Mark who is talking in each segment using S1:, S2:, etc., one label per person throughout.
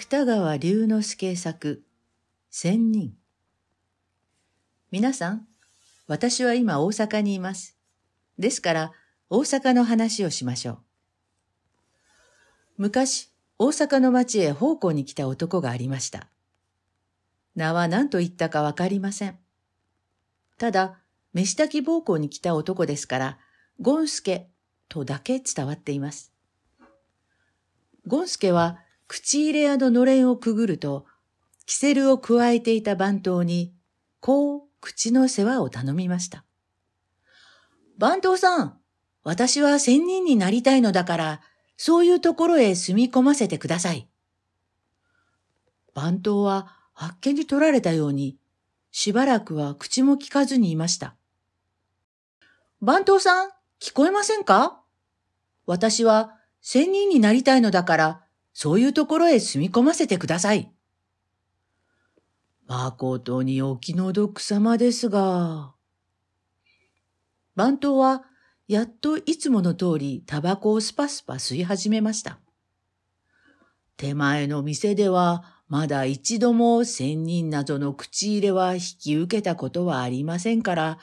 S1: 芥川龍之介作、仙人。皆さん、私は今大阪にいます。ですから、大阪の話をしましょう。昔、大阪の町へ奉公に来た男がありました。名は何と言ったかわかりません。ただ、飯炊き奉公に来た男ですから、ゴンスケとだけ伝わっています。ゴンスケは口入れ屋ののれんをくぐると、キセルを加えていた番頭に、こう口の世話を頼みました。番頭さん、私は仙人になりたいのだから、そういうところへ住み込ませてください。番頭はあっけに取られたように、しばらくは口も聞かずにいました。番頭さん、聞こえませんか？私は仙人になりたいのだから、そういうところへ住み込ませてください。誠にお気の毒様ですが。番頭は、やっといつもの通りタバコをスパスパ吸い始めました。手前の店では、まだ一度も仙人などの口入れは引き受けたことはありませんから、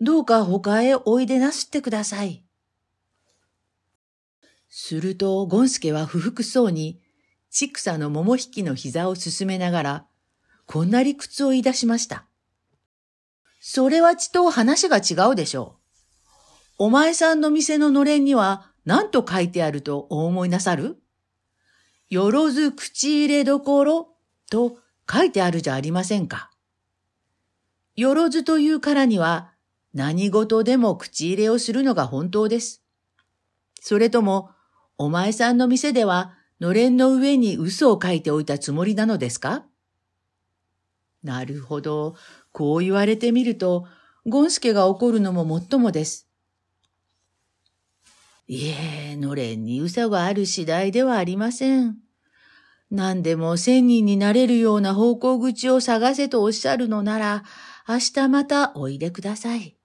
S1: どうか他へおいでなすってください。すると、ゴンスケは不服そうに、チクサの桃引きの膝を進めながら、こんな理屈を言い出しました。それはちと話が違うでしょう。お前さんの店ののれんには何と書いてあるとお思いなさる？よろず口入れどころと書いてあるじゃありませんか。よろずというからには何事でも口入れをするのが本当です。それともお前さんの店では、のれんの上に嘘を書いておいたつもりなのですか？なるほど。こう言われてみると、ゴンスケが怒るのももっともです。いえ、のれんに嘘がある次第ではありません。何でも千人になれるような方向口を探せとおっしゃるのなら、明日またおいでください。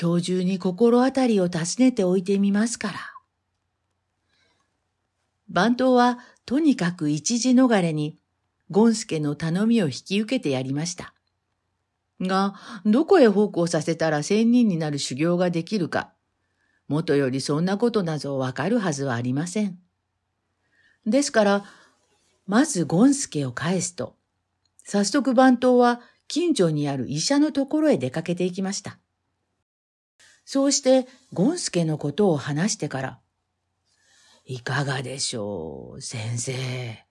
S1: 今日中に心当たりを尋ねておいてみますから。番頭はとにかく一時逃れに、ゴンスケの頼みを引き受けてやりました。が、どこへ奉公させたら仙人になる修行ができるか、もとよりそんなことなぞわかるはずはありません。ですから、まずゴンスケを返すと、早速番頭は近所にある医者のところへ出かけていきました。そうして、ゴンスケのことを話してから、いかがでしょう、先生。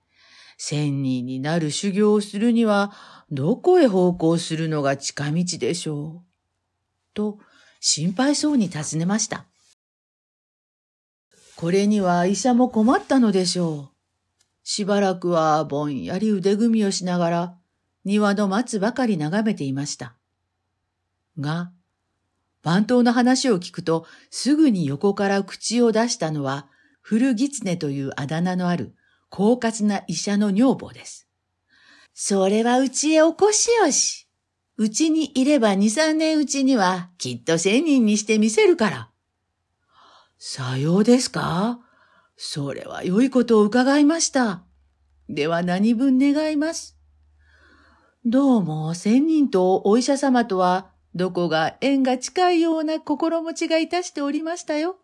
S1: 仙人になる修行をするには、どこへ奉公するのが近道でしょう？と、心配そうに尋ねました。これには医者も困ったのでしょう。しばらくはぼんやり腕組みをしながら、庭の松ばかり眺めていました。が、番頭の話を聞くと、すぐに横から口を出したのは、古狐というあだ名のある、狡猾な医者の女房です。それはうちへお越しよし。うちにいれば二三年うちにはきっと千人にしてみせるから。さようですかそれは良いことを伺いました。では何分願います。どうも千人とお医者様とはどこが縁が近いような心持ちがいたしておりましたよ。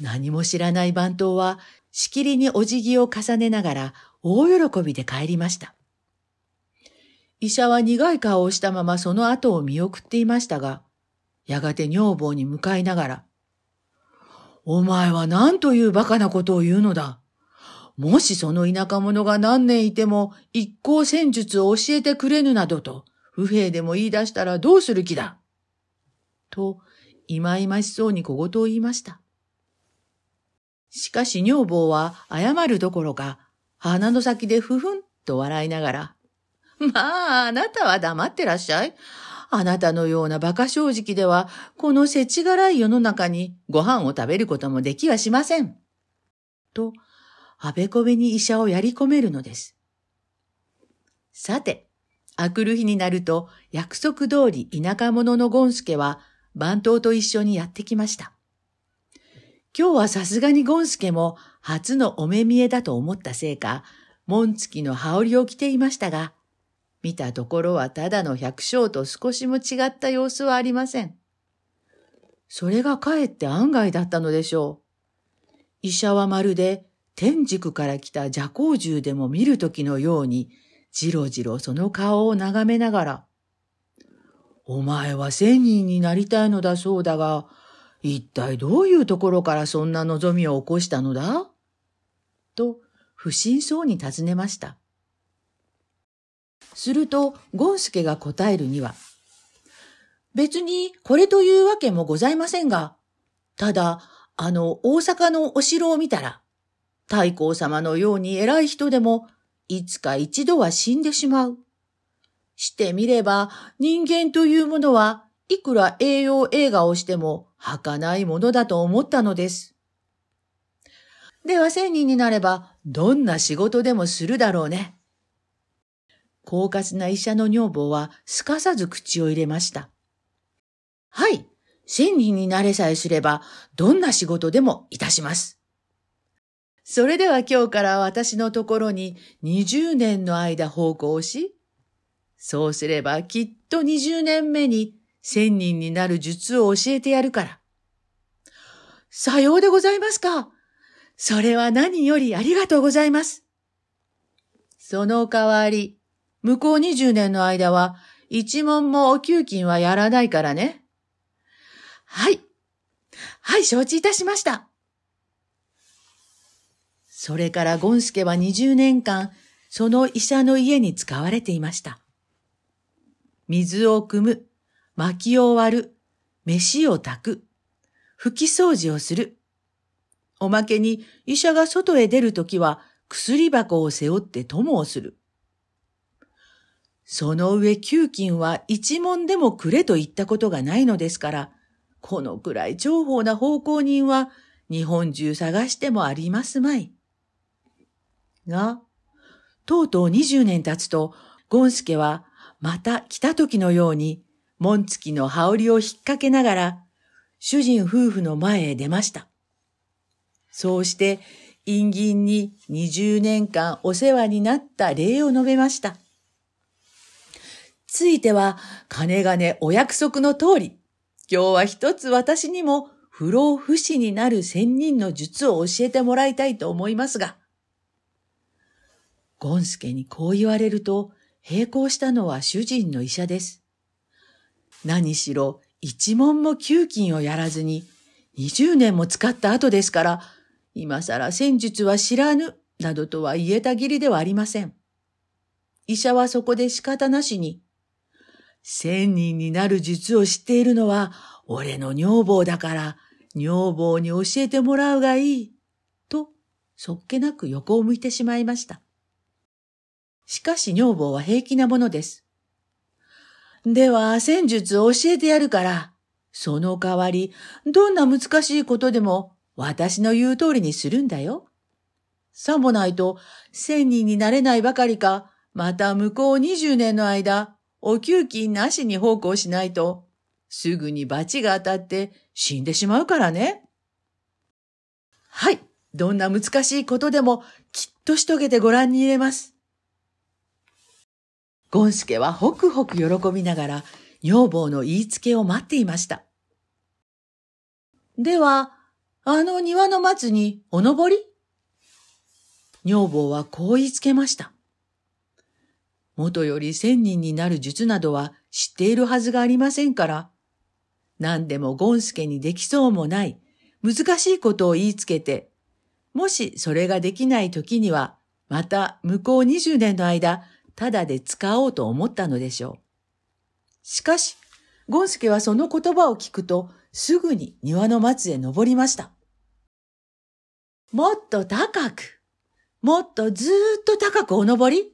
S1: 何も知らない番頭は、しきりにお辞儀を重ねながら、大喜びで帰りました。医者は苦い顔をしたままその後を見送っていましたが、やがて女房に向かいながら、お前は何という馬鹿なことを言うのだ。もしその田舎者が何年いても一向戦術を教えてくれぬなどと、不平でも言い出したらどうする気だ。と、いまいましそうに小言を言いました。しかし女房は謝るどころか、鼻の先でふふんと笑いながら、まあ、あなたは黙ってらっしゃい。あなたのような馬鹿正直では、この世知辛い世の中にご飯を食べることもできはしません。と、あべこべに医者をやり込めるのです。さて、あくる日になると、約束通り田舎者のゴンスケは、番頭と一緒にやってきました。今日はさすがにゴンスケも初のお目見えだと思ったせいか、紋付きの羽織を着ていましたが、見たところはただの百姓と少しも違った様子はありません。それがかえって案外だったのでしょう。医者はまるで天竺から来た邪光獣でも見るときのように、じろじろその顔を眺めながら、お前は仙人になりたいのだそうだが、一体どういうところからそんな望みを起こしたのだ？と、不審そうに尋ねました。すると、ゴンスケが答えるには、別にこれというわけもございませんが、ただ、あの大阪のお城を見たら、太閤様のように偉い人でも、いつか一度は死んでしまう。してみれば、人間というものはいくら栄養映画をしても儚いものだと思ったのです。では千人になれば、どんな仕事でもするだろうね。狡猾な医者の女房はすかさず口を入れました。はい、千人になれさえすれば、どんな仕事でもいたします。それでは今日から私のところに20年の間奉公し、そうすればきっと20年目に千人になる術を教えてやるから。さようでございますか。それは何よりありがとうございます。その代わり、向こう20年の間は、一問もお給金はやらないからね。はい。はい、承知いたしました。それからゴンスケは20年間、その医者の家に使われていました。水を汲む、薪を割る、飯を炊く、拭き掃除をする。おまけに医者が外へ出るときは薬箱を背負って友をする。その上給金は一文でもくれと言ったことがないのですから、このくらい重宝な奉公人は日本中探してもありますまい。が、とうとう二十年経つと、ゴンスケはまた来た時のように、紋付きの羽織を引っ掛けながら、主人夫婦の前へ出ました。そうして、陰銀に二十年間お世話になった礼を述べました。ついては、金金お約束の通り、今日は一つ私にも不老不死になる仙人の術を教えてもらいたいと思いますが、ゴンスケにこう言われると、並行したのは主人の医者です。何しろ一文も給金をやらずに、二十年も使った後ですから、今更戦術は知らぬ、などとは言えたぎりではありません。医者はそこで仕方なしに、千人になる術を知っているのは、俺の女房だから、女房に教えてもらうがいい。と、そっけなく横を向いてしまいました。しかし女房は平気なものです。では、戦術を教えてやるから、その代わり、どんな難しいことでも、私の言う通りにするんだよ。さもないと、千人になれないばかりか、また向こう二十年の間、お給金なしに奉公しないと、すぐに罰が当たって死んでしまうからね。はい。どんな難しいことでもきっとし遂げてご覧に入れます。ゴンスケはホクホク喜びながら女房の言いつけを待っていました。では、あの庭の松にお登り？女房はこう言いつけました。元より千人になる術などは知っているはずがありませんから、何でもゴンスケにできそうもない、難しいことを言いつけて、もしそれができない時には、また向こう20年の間、ただで使おうと思ったのでしょう。しかし、ゴンスケはその言葉を聞くと、すぐに庭の松へ登りました。もっと高く、もっとずーっと高くお登り？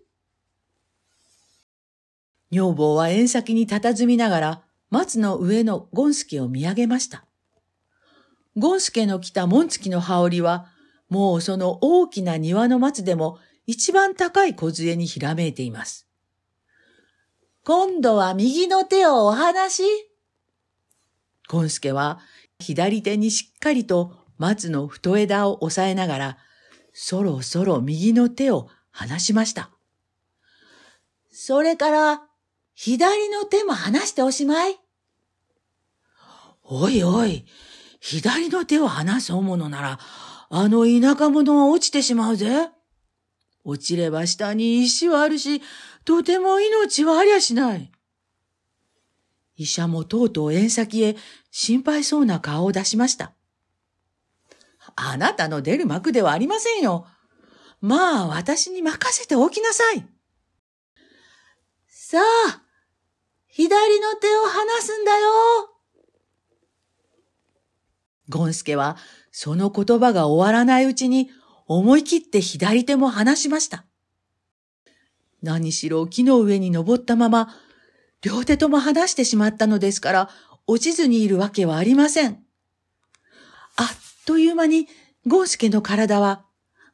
S1: 女房は縁先に佇みながら松の上のゴンスケを見上げました。ゴンスケの着た紋付きの羽織は、もうその大きな庭の松でも一番高い小杖にひらめいています。今度は右の手をお離し。ゴンスケは左手にしっかりと松の太枝を押さえながら、そろそろ右の手を離しました。それから、左の手も離しておしまい。おいおい、左の手を離すものなら、あの田舎者は落ちてしまうぜ。落ちれば下に石はあるし、とても命はありゃしない。医者もとうとう縁先へ心配そうな顔を出しました。あなたの出る幕ではありませんよ。まあ、私に任せておきなさい。さあ、左の手を離すんだよ。ゴンスケは、その言葉が終わらないうちに、思い切って左手も離しました。何しろ木の上に登ったまま、両手とも離してしまったのですから、落ちずにいるわけはありません。あっという間に、ゴンスケの体は、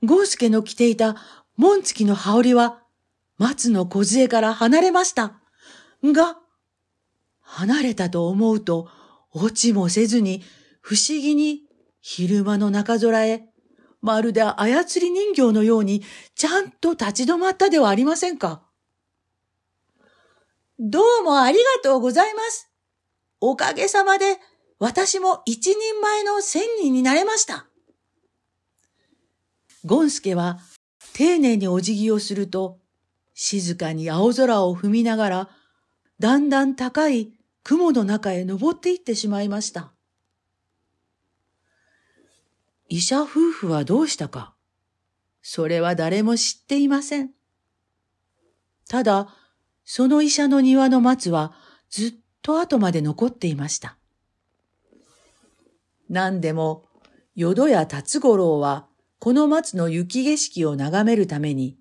S1: ゴンスケの着ていた紋付きの羽織は、松の小杖から離れました。が、離れたと思うと、落ちもせずに、不思議に昼間の中空へ、まるで操り人形のように、ちゃんと立ち止まったではありませんか？どうもありがとうございます。おかげさまで、私も一人前の千人になれました。ゴンスケは丁寧にお辞儀をすると、静かに青空を踏みながら、だんだん高い雲の中へ登っていってしまいました。医者夫婦はどうしたか、それは誰も知っていません。ただ、その医者の庭の松はずっと後まで残っていました。何でも、淀屋達五郎は、この松の雪景色を眺めるために、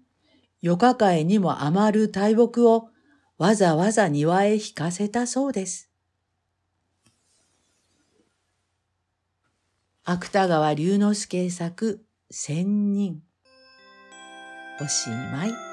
S1: 夜か会にも余る大木をわざわざ庭へ引かせたそうです。芥川龍之介作千人。おしまい。